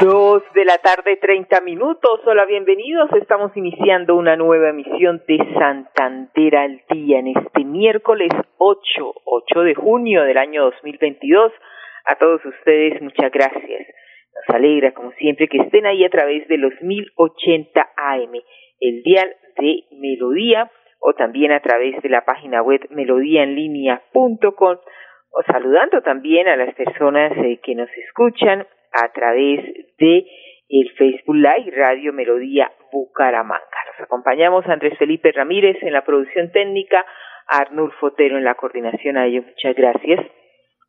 Dos de la tarde, treinta minutos. Hola, bienvenidos. Estamos iniciando una nueva emisión de Santander al Día en este miércoles 8, 8 de junio del año 2022. A todos ustedes, muchas gracias. Nos alegra, como siempre, que estén ahí a través de los 1080 AM, el dial de Melodía, o también a través de la página web melodíaenlínea.com, o saludando también a las personas eh, que nos escuchan a través de el Facebook Live Radio Melodía Bucaramanga. Nos acompañamos Andrés Felipe Ramírez en la producción técnica, Arnulfo Fotero en la coordinación. A ellos muchas gracias.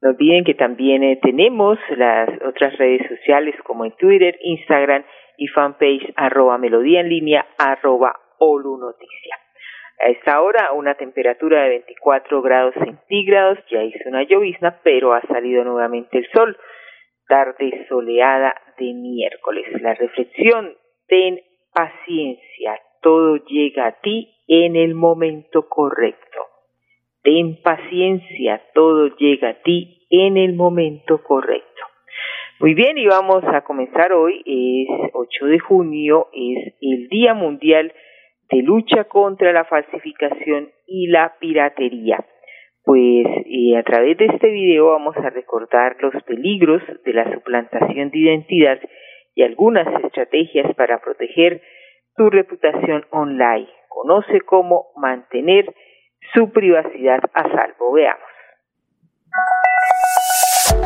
No olviden que también eh, tenemos las otras redes sociales como en Twitter, Instagram y fanpage arroba melodía en línea arroba olu noticia. A esta hora una temperatura de 24 grados centígrados, ya hizo una llovizna, pero ha salido nuevamente el sol tarde soleada de miércoles. La reflexión, ten paciencia, todo llega a ti en el momento correcto. Ten paciencia, todo llega a ti en el momento correcto. Muy bien, y vamos a comenzar hoy, es 8 de junio, es el Día Mundial de Lucha contra la Falsificación y la Piratería pues a través de este video vamos a recordar los peligros de la suplantación de identidad y algunas estrategias para proteger tu reputación online. Conoce cómo mantener su privacidad a salvo. Veamos.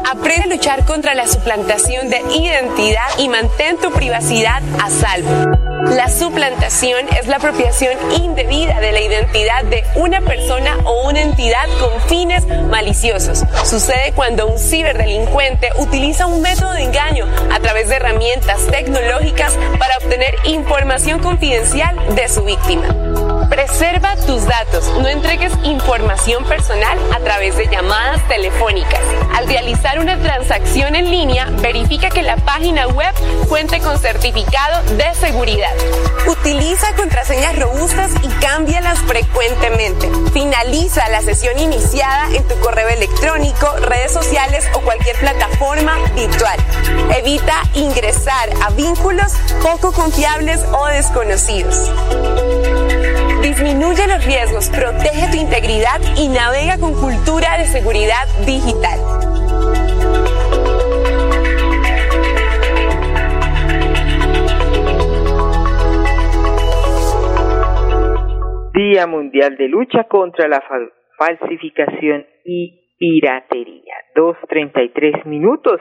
Aprende a luchar contra la suplantación de identidad y mantén tu privacidad a salvo. La suplantación es la apropiación indebida de la identidad de una persona o una entidad con fines maliciosos. Sucede cuando un ciberdelincuente utiliza un método de engaño a través de herramientas tecnológicas para obtener información confidencial de su víctima. Preserva tus datos. No entregues información personal a través de llamadas telefónicas. Al realizar una transacción en línea, verifica que la página web cuente con certificado de seguridad. Utiliza contraseñas robustas y cámbialas frecuentemente. Finaliza la sesión iniciada en tu correo electrónico, redes sociales o cualquier plataforma virtual. Evita ingresar a vínculos poco confiables o desconocidos. Disminuye los riesgos, protege tu integridad y navega con cultura de seguridad digital. Día Mundial de Lucha contra la Falsificación y Piratería. Dos treinta y tres minutos.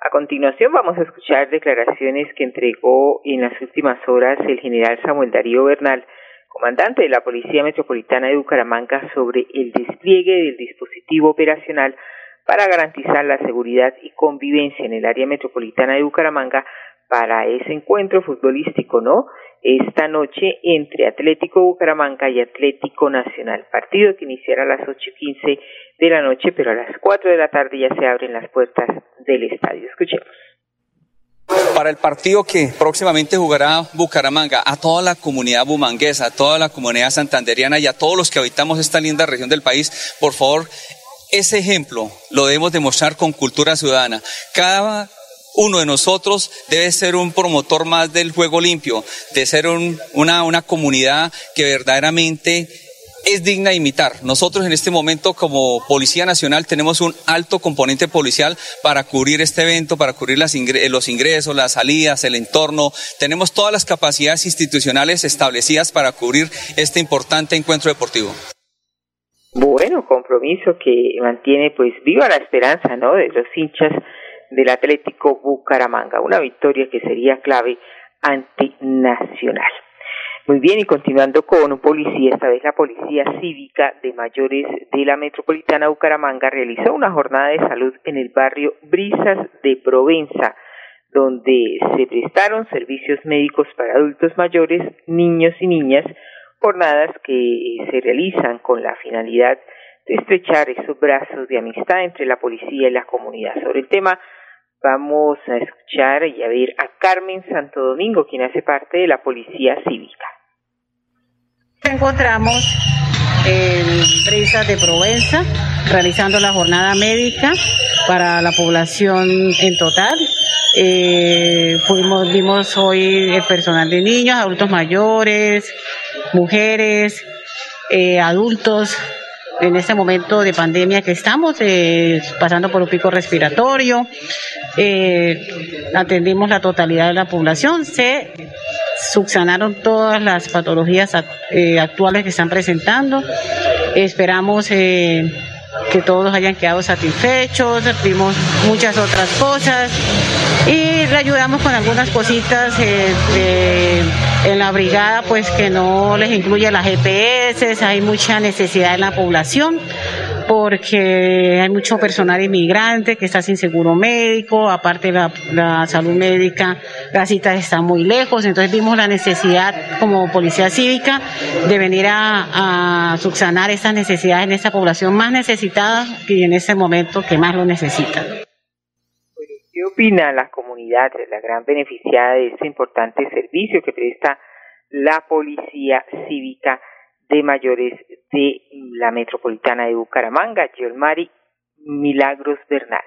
A continuación vamos a escuchar declaraciones que entregó en las últimas horas el general Samuel Darío Bernal, comandante de la Policía Metropolitana de Bucaramanga sobre el despliegue del dispositivo operacional para garantizar la seguridad y convivencia en el área metropolitana de Bucaramanga para ese encuentro futbolístico, ¿no? Esta noche entre Atlético Bucaramanga y Atlético Nacional. Partido que iniciará a las ocho y quince de la noche, pero a las cuatro de la tarde ya se abren las puertas del estadio. Escuchemos para el partido que próximamente jugará Bucaramanga, a toda la comunidad bumanguesa, a toda la comunidad santanderiana y a todos los que habitamos esta linda región del país, por favor, ese ejemplo lo debemos demostrar con cultura ciudadana. Cada uno de nosotros debe ser un promotor más del juego limpio, de ser una, una comunidad que verdaderamente es digna imitar. Nosotros en este momento como Policía Nacional tenemos un alto componente policial para cubrir este evento, para cubrir las los ingresos, las salidas, el entorno. Tenemos todas las capacidades institucionales establecidas para cubrir este importante encuentro deportivo. Bueno, compromiso que mantiene pues viva la esperanza, ¿no? De los hinchas del Atlético Bucaramanga, una victoria que sería clave antinacional. Muy bien, y continuando con un policía, esta vez la Policía Cívica de Mayores de la Metropolitana Bucaramanga realizó una jornada de salud en el barrio Brisas de Provenza, donde se prestaron servicios médicos para adultos mayores, niños y niñas, jornadas que se realizan con la finalidad de estrechar esos brazos de amistad entre la policía y la comunidad. Sobre el tema vamos a escuchar y a ver a Carmen Santo Domingo, quien hace parte de la Policía Cívica. Encontramos en Brisas de Provenza realizando la jornada médica para la población en total. Eh, fuimos, vimos hoy el personal de niños, adultos mayores, mujeres, eh, adultos, en este momento de pandemia que estamos, eh, pasando por un pico respiratorio. Atendimos la totalidad de la población, se subsanaron todas las patologías eh, actuales que están presentando. Esperamos eh, que todos hayan quedado satisfechos, vimos muchas otras cosas y le ayudamos con algunas cositas eh, en la brigada, pues que no les incluye las GPS, hay mucha necesidad en la población porque hay mucho personal inmigrante que está sin seguro médico, aparte la, la salud médica, las citas están muy lejos, entonces vimos la necesidad como policía cívica de venir a, subsanar esas necesidades en esta población más necesitada y en ese momento que más lo necesita. ¿Qué opina la comunidad, la gran beneficiada de este importante servicio que presta la policía cívica? De mayores de la metropolitana de Bucaramanga, Mari Milagros Bernal.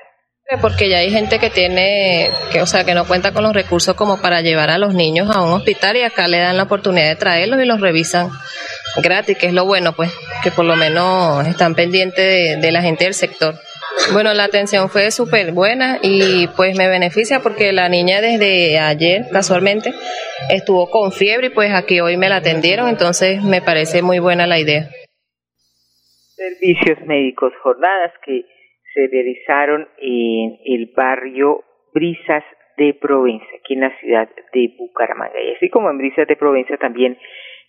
Porque ya hay gente que tiene, que, o sea, que no cuenta con los recursos como para llevar a los niños a un hospital y acá le dan la oportunidad de traerlos y los revisan gratis, que es lo bueno, pues, que por lo menos están pendientes de la gente del sector. Bueno, la atención fue súper buena y pues me beneficia porque la niña desde ayer, casualmente, estuvo con fiebre y pues aquí hoy me la atendieron, entonces me parece muy buena la idea. Servicios médicos, jornadas que se realizaron en el barrio Brisas de Provenza, aquí en la ciudad de Bucaramanga. Y así como en Brisas de Provenza, también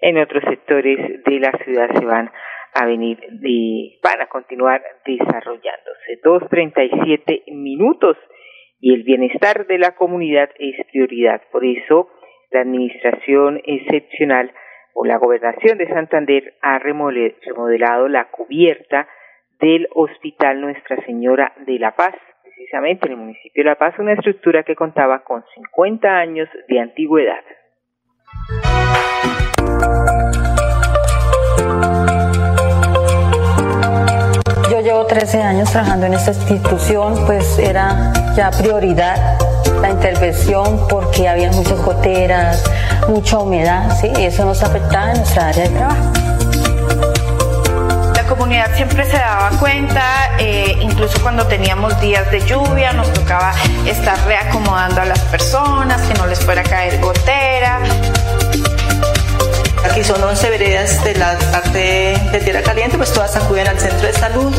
en otros sectores de la ciudad se van a venir, de, van a continuar desarrollándose. Dos treinta y siete minutos y el bienestar de la comunidad es prioridad. Por eso, la administración excepcional o la gobernación de Santander ha remodelado la cubierta del Hospital Nuestra Señora de la Paz, precisamente en el municipio de La Paz, una estructura que contaba con 50 años de antigüedad. Llevo 13 años trabajando en esta institución, pues era ya prioridad la intervención porque había muchas goteras, mucha humedad, ¿sí? y eso nos afectaba en nuestra área de trabajo. La comunidad siempre se daba cuenta, eh, incluso cuando teníamos días de lluvia, nos tocaba estar reacomodando a las personas, que no les fuera a caer gotera. Aquí son 11 veredas de la parte de Tierra Caliente, pues todas acuden al centro de salud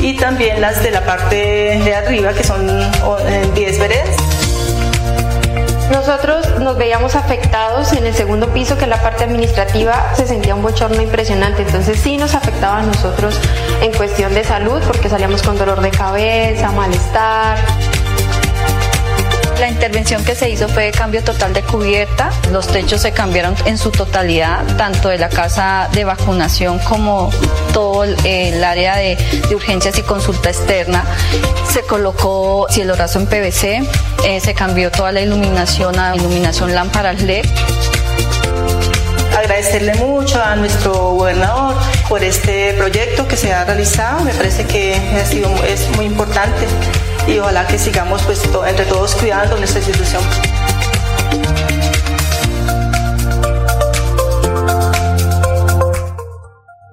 y también las de la parte de arriba, que son 10 veredas. Nosotros nos veíamos afectados en el segundo piso, que en la parte administrativa se sentía un bochorno impresionante, entonces sí nos afectaba a nosotros en cuestión de salud, porque salíamos con dolor de cabeza, malestar. La intervención que se hizo fue de cambio total de cubierta. Los techos se cambiaron en su totalidad, tanto de la casa de vacunación como todo el área de, urgencias y consulta externa. Se colocó cielo raso en PVC, eh, se cambió toda la iluminación a iluminación lámparas LED agradecerle mucho a nuestro gobernador por este proyecto que se ha realizado. Me parece que ha sido, es muy importante y ojalá que sigamos pues entre todos cuidando nuestra institución.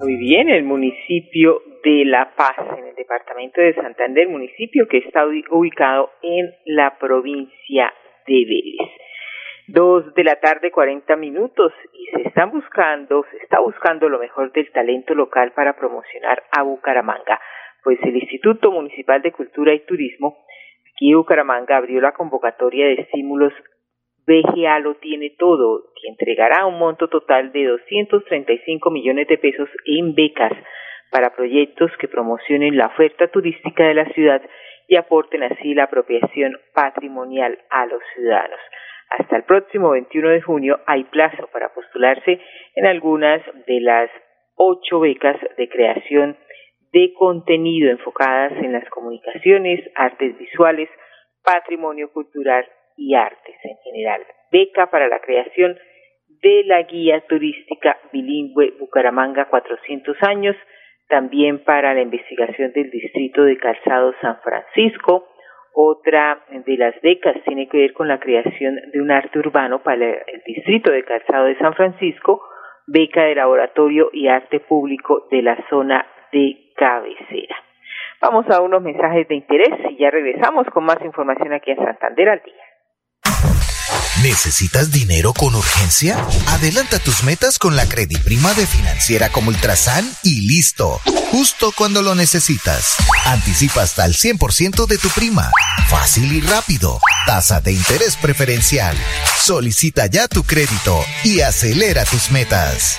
Muy bien, el municipio de La Paz, en el departamento de Santander, municipio que está ubicado en la provincia de Vélez. Dos de la tarde, cuarenta minutos, y se están buscando, se está buscando lo mejor del talento local para promocionar a Bucaramanga pues el Instituto Municipal de Cultura y Turismo aquí en Bucaramanga abrió la convocatoria de estímulos BGA lo tiene todo, que entregará un monto total de 235 millones de pesos en becas para proyectos que promocionen la oferta turística de la ciudad y aporten así la apropiación patrimonial a los ciudadanos. Hasta el próximo 21 de junio hay plazo para postularse en algunas de las ocho becas de creación de contenido enfocadas en las comunicaciones, artes visuales, patrimonio cultural y artes en general. Beca para la creación de la guía turística bilingüe Bucaramanga 400 años, también para la investigación del distrito de Calzado San Francisco. Otra de las becas tiene que ver con la creación de un arte urbano para el distrito de Calzado de San Francisco, beca de laboratorio y arte público de la zona de cabecera. Vamos a unos mensajes de interés y ya regresamos con más información aquí en Santander al día. ¿Necesitas dinero con urgencia? Adelanta tus metas con la prima de financiera como Ultrasan y listo. Justo cuando lo necesitas. Anticipa hasta el 100% de tu prima. Fácil y rápido. Tasa de interés preferencial. Solicita ya tu crédito y acelera tus metas.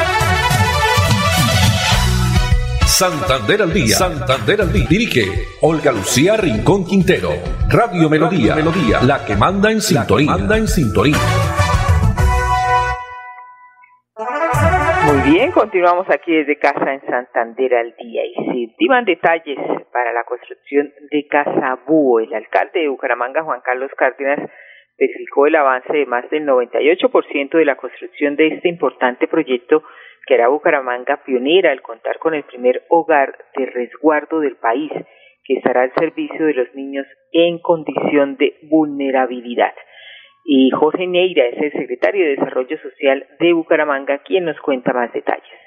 Santander al día. Santander al día. Dirige Olga Lucía Rincón Quintero. Radio Melodía. Melodía. La que manda en sintonía. manda en sintonía. Muy bien, continuamos aquí desde casa en Santander al día y se ultiman detalles para la construcción de Casa Búho. El alcalde de Bucaramanga, Juan Carlos Cárdenas, verificó el avance de más del 98% de la construcción de este importante proyecto que era Bucaramanga pionera al contar con el primer hogar de resguardo del país, que estará al servicio de los niños en condición de vulnerabilidad. Y Jorge Neira es el secretario de Desarrollo Social de Bucaramanga, quien nos cuenta más detalles.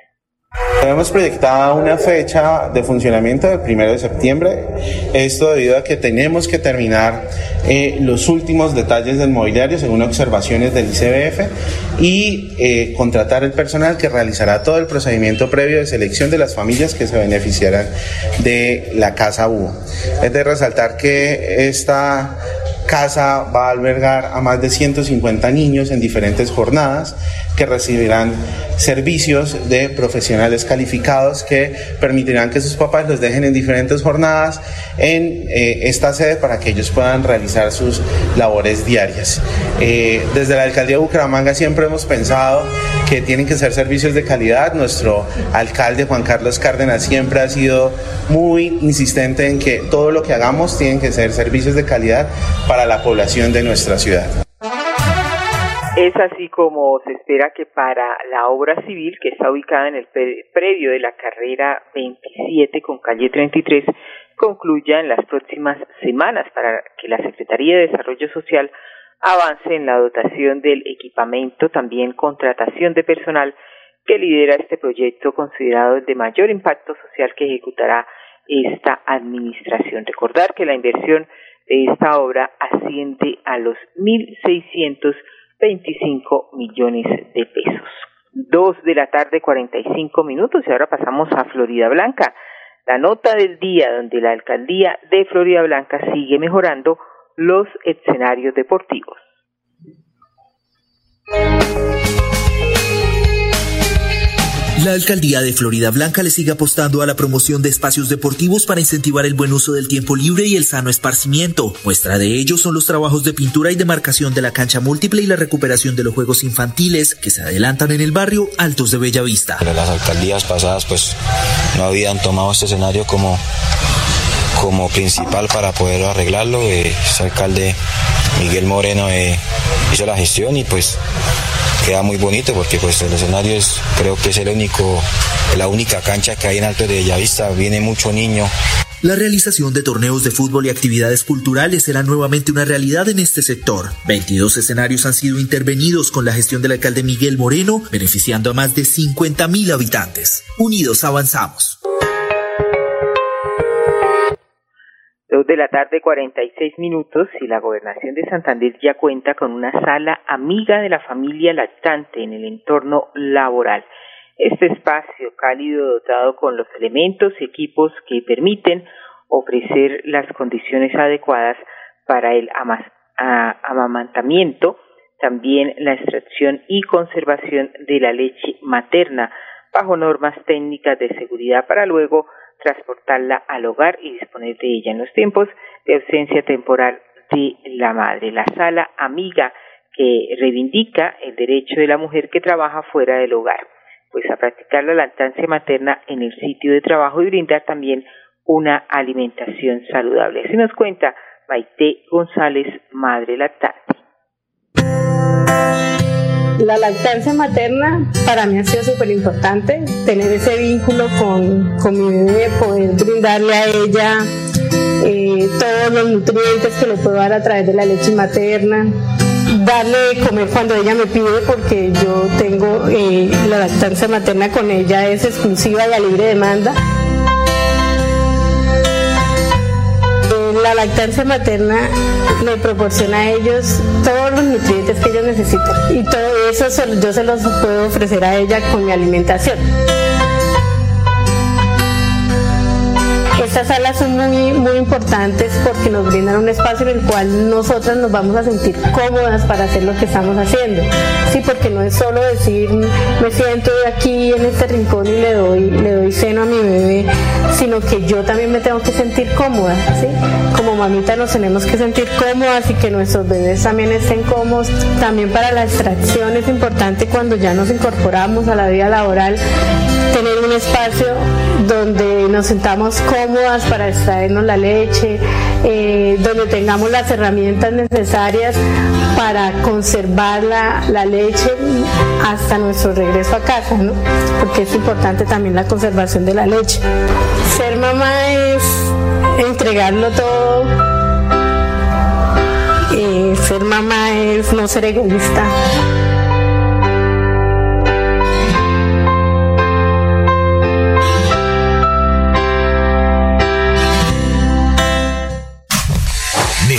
Tenemos proyectada una fecha de funcionamiento del primero de septiembre. Esto debido a que tenemos que terminar eh, los últimos detalles del mobiliario según observaciones del ICBF y eh, contratar el personal que realizará todo el procedimiento previo de selección de las familias que se beneficiarán de la casa U. Es de resaltar que esta casa va a albergar a más de 150 niños en diferentes jornadas que recibirán servicios de profesionales calificados que permitirán que sus papás los dejen en diferentes jornadas en eh, esta sede para que ellos puedan realizar sus labores diarias. Eh, desde la alcaldía de Bucaramanga siempre hemos pensado que tienen que ser servicios de calidad. Nuestro alcalde Juan Carlos Cárdenas siempre ha sido muy insistente en que todo lo que hagamos tienen que ser servicios de calidad para la población de nuestra ciudad. Es así como se espera que para la obra civil que está ubicada en el predio de la carrera 27 con calle 33 concluya en las próximas semanas para que la Secretaría de Desarrollo Social avance en la dotación del equipamiento, también contratación de personal que lidera este proyecto considerado de mayor impacto social que ejecutará esta administración. Recordar que la inversión de esta obra asciende a los 1.600 25 millones de pesos. Dos de la tarde, 45 minutos, y ahora pasamos a Florida Blanca. La nota del día donde la alcaldía de Florida Blanca sigue mejorando los escenarios deportivos. La alcaldía de Florida Blanca le sigue apostando a la promoción de espacios deportivos para incentivar el buen uso del tiempo libre y el sano esparcimiento. Muestra de ello son los trabajos de pintura y demarcación de la cancha múltiple y la recuperación de los juegos infantiles que se adelantan en el barrio Altos de Bellavista. Pero las alcaldías pasadas pues no habían tomado este escenario como como principal para poder arreglarlo. Eh, ese alcalde Miguel Moreno eh, hizo la gestión y pues queda muy bonito porque pues el escenario es creo que es el único la única cancha que hay en Alto de Bellavista viene mucho niño la realización de torneos de fútbol y actividades culturales será nuevamente una realidad en este sector. 22 escenarios han sido intervenidos con la gestión del alcalde Miguel Moreno, beneficiando a más de 50.000 habitantes. Unidos avanzamos. Dos de la tarde, 46 minutos, y la gobernación de Santander ya cuenta con una sala amiga de la familia lactante en el entorno laboral. Este espacio cálido dotado con los elementos y equipos que permiten ofrecer las condiciones adecuadas para el amamantamiento, también la extracción y conservación de la leche materna bajo normas técnicas de seguridad para luego transportarla al hogar y disponer de ella en los tiempos de ausencia temporal de la madre. La sala amiga que reivindica el derecho de la mujer que trabaja fuera del hogar, pues a practicar la lactancia materna en el sitio de trabajo y brindar también una alimentación saludable. Así nos cuenta Maite González, madre lactante. La lactancia materna para mí ha sido súper importante, tener ese vínculo con, con, mi bebé, poder brindarle a ella eh, todos los nutrientes que le puedo dar a través de la leche materna, darle comer cuando ella me pide porque yo tengo eh, la lactancia materna con ella es exclusiva y a libre demanda la lactancia materna le proporciona a ellos todos los nutrientes que ellos necesitan y todo eso yo se los puedo ofrecer a ella con mi alimentación. Estas salas son muy, muy importantes porque nos brindan un espacio en el cual nosotras nos vamos a sentir cómodas para hacer lo que estamos haciendo. Sí, porque no es solo decir me siento aquí en este rincón y le doy, le doy seno a mi bebé, sino que yo también me tengo que sentir cómoda. ¿sí? Como mamita nos tenemos que sentir cómodas y que nuestros bebés también estén cómodos. También para la extracción es importante cuando ya nos incorporamos a la vida laboral tener un espacio donde nos sentamos cómodas para extraernos la leche, eh, donde tengamos las herramientas necesarias para conservar la, leche hasta nuestro regreso a casa. Porque es importante también la conservación de la leche. Ser mamá es entregarlo todo. Eh, ser mamá es no ser egoísta.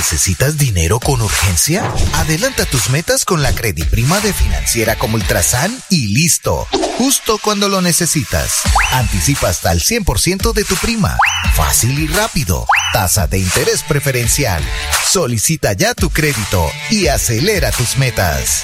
¿Necesitas dinero con urgencia? Adelanta tus metas con la Prima de Financiera como Ultrasan y listo. Justo cuando lo necesitas. Anticipa hasta el 100% de tu prima. Fácil y rápido. Tasa de interés preferencial. Solicita ya tu crédito y acelera tus metas.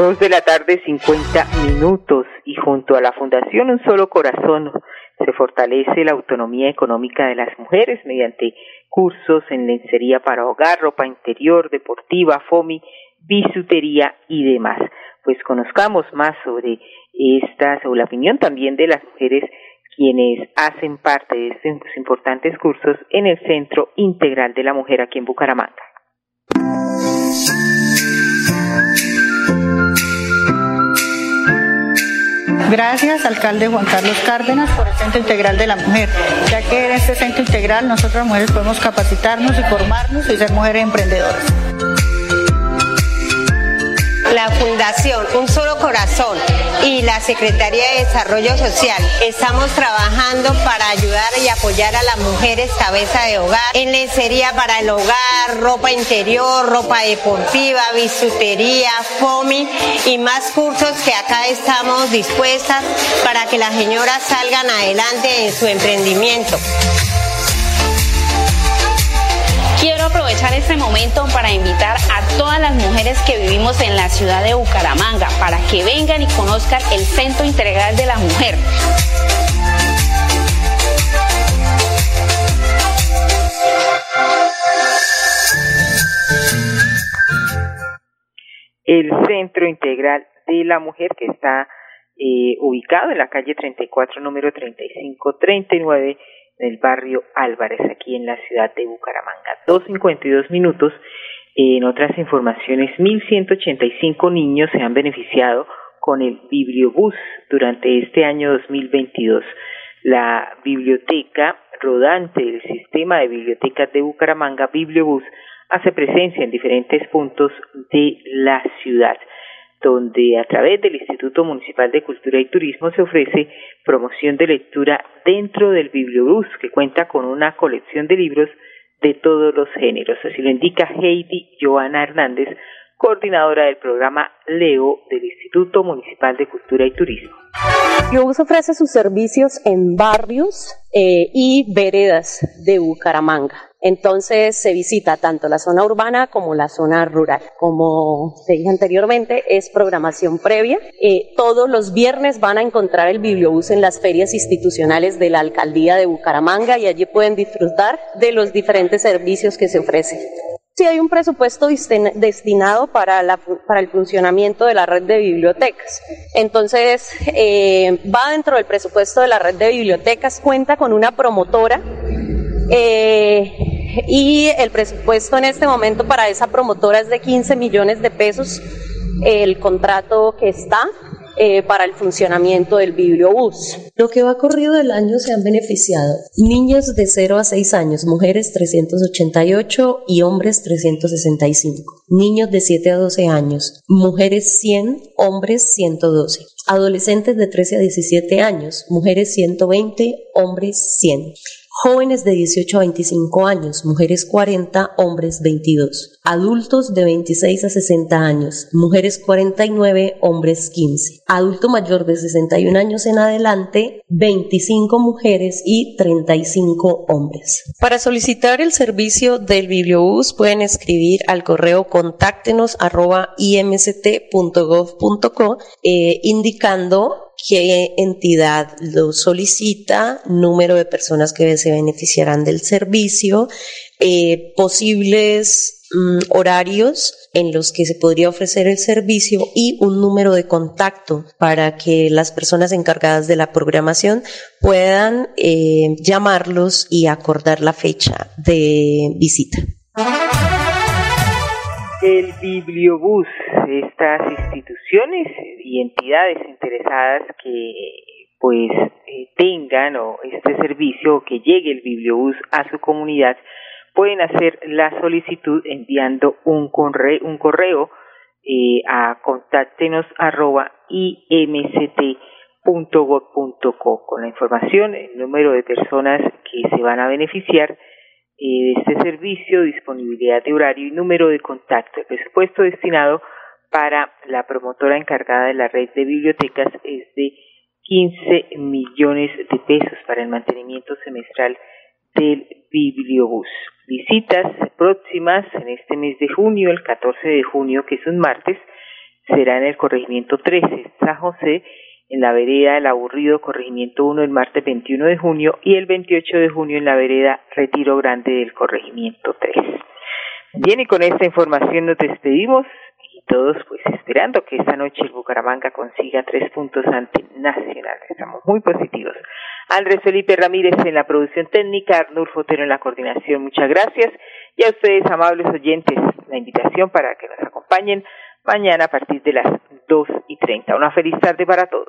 Dos de la tarde, 50 minutos, y junto a la Fundación Un Solo Corazón se fortalece la autonomía económica de las mujeres mediante cursos en lencería para hogar, ropa interior, deportiva, FOMI, bisutería y demás. Pues conozcamos más sobre esta, sobre la opinión también de las mujeres quienes hacen parte de estos importantes cursos en el Centro Integral de la Mujer aquí en Bucaramanga. Gracias, alcalde Juan Carlos Cárdenas, por el Centro Integral de la Mujer, ya que en este Centro Integral nosotras mujeres podemos capacitarnos y formarnos y ser mujeres emprendedoras la Fundación Un Solo Corazón y la Secretaría de Desarrollo Social estamos trabajando para ayudar y apoyar a las mujeres cabeza de hogar en lencería para el hogar, ropa interior, ropa deportiva, bisutería, FOMI y más cursos que acá estamos dispuestas para que las señoras salgan adelante en su emprendimiento. Quiero aprovechar este momento para invitar a todas las mujeres que vivimos en la ciudad de Bucaramanga para que vengan y conozcan el Centro Integral de la Mujer. El Centro Integral de la Mujer que está eh, ubicado en la calle 34, número 3539 del barrio Álvarez, aquí en la ciudad de Bucaramanga. 2.52 minutos. En otras informaciones, 1.185 niños se han beneficiado con el Bibliobús durante este año 2022. La biblioteca rodante del sistema de bibliotecas de Bucaramanga, Bibliobús, hace presencia en diferentes puntos de la ciudad donde a través del Instituto Municipal de Cultura y Turismo se ofrece promoción de lectura dentro del Bibliobús, que cuenta con una colección de libros de todos los géneros. Así lo indica Heidi Joana Hernández, coordinadora del programa LEO del Instituto Municipal de Cultura y Turismo. Bibliobús ofrece sus servicios en barrios eh, y veredas de Bucaramanga. Entonces se visita tanto la zona urbana como la zona rural. Como te dije anteriormente, es programación previa. Eh, todos los viernes van a encontrar el bibliobús en las ferias institucionales de la alcaldía de Bucaramanga y allí pueden disfrutar de los diferentes servicios que se ofrecen. Sí hay un presupuesto destinado para, el funcionamiento de la red de bibliotecas. Entonces, eh, va dentro del presupuesto de la red de bibliotecas, cuenta con una promotora eh, y el presupuesto en este momento para esa promotora es de 15 millones de pesos. El contrato que está eh, para el funcionamiento del bibliobús. Lo que va corrido del año se han beneficiado niños de 0 a 6 años, mujeres 388 y hombres 365. Niños de 7 a 12 años, mujeres 100, hombres 112. Adolescentes de 13 a 17 años, mujeres 120, hombres 100. Jóvenes de 18 a 25 años, mujeres 40, hombres 22. Adultos de 26 a 60 años, mujeres 49, hombres 15. Adulto mayor de 61 años en adelante, 25 mujeres y 35 hombres. Para solicitar el servicio del Bibliobús pueden escribir al correo contáctenos eh, indicando qué entidad lo solicita, número de personas que se beneficiarán del servicio, eh, posibles mm, horarios en los que se podría ofrecer el servicio y un número de contacto para que las personas encargadas de la programación puedan eh, llamarlos y acordar la fecha de visita. El Bibliobús, estas instituciones y entidades interesadas que pues eh, tengan o este servicio o que llegue el Bibliobús a su comunidad pueden hacer la solicitud enviando un correo, un correo eh, a contáctenos arroba imct.gov.co con la información, el número de personas que se van a beneficiar de este servicio, disponibilidad de horario y número de contacto. El presupuesto destinado para la promotora encargada de la red de bibliotecas es de 15 millones de pesos para el mantenimiento semestral del Bibliobús. Visitas próximas en este mes de junio, el 14 de junio, que es un martes, será en el corregimiento 13, San José, en la vereda El Aburrido, corregimiento 1, el martes 21 de junio y el 28 de junio en la vereda Retiro Grande del corregimiento 3. Bien, y con esta información nos despedimos todos pues esperando que esta noche el Bucaramanga consiga tres puntos ante Nacional. Estamos muy positivos. Andrés Felipe Ramírez en la producción técnica, Arnur Fotero en la coordinación. Muchas gracias. Y a ustedes, amables oyentes, la invitación para que nos acompañen mañana a partir de las dos y treinta. Una feliz tarde para todos.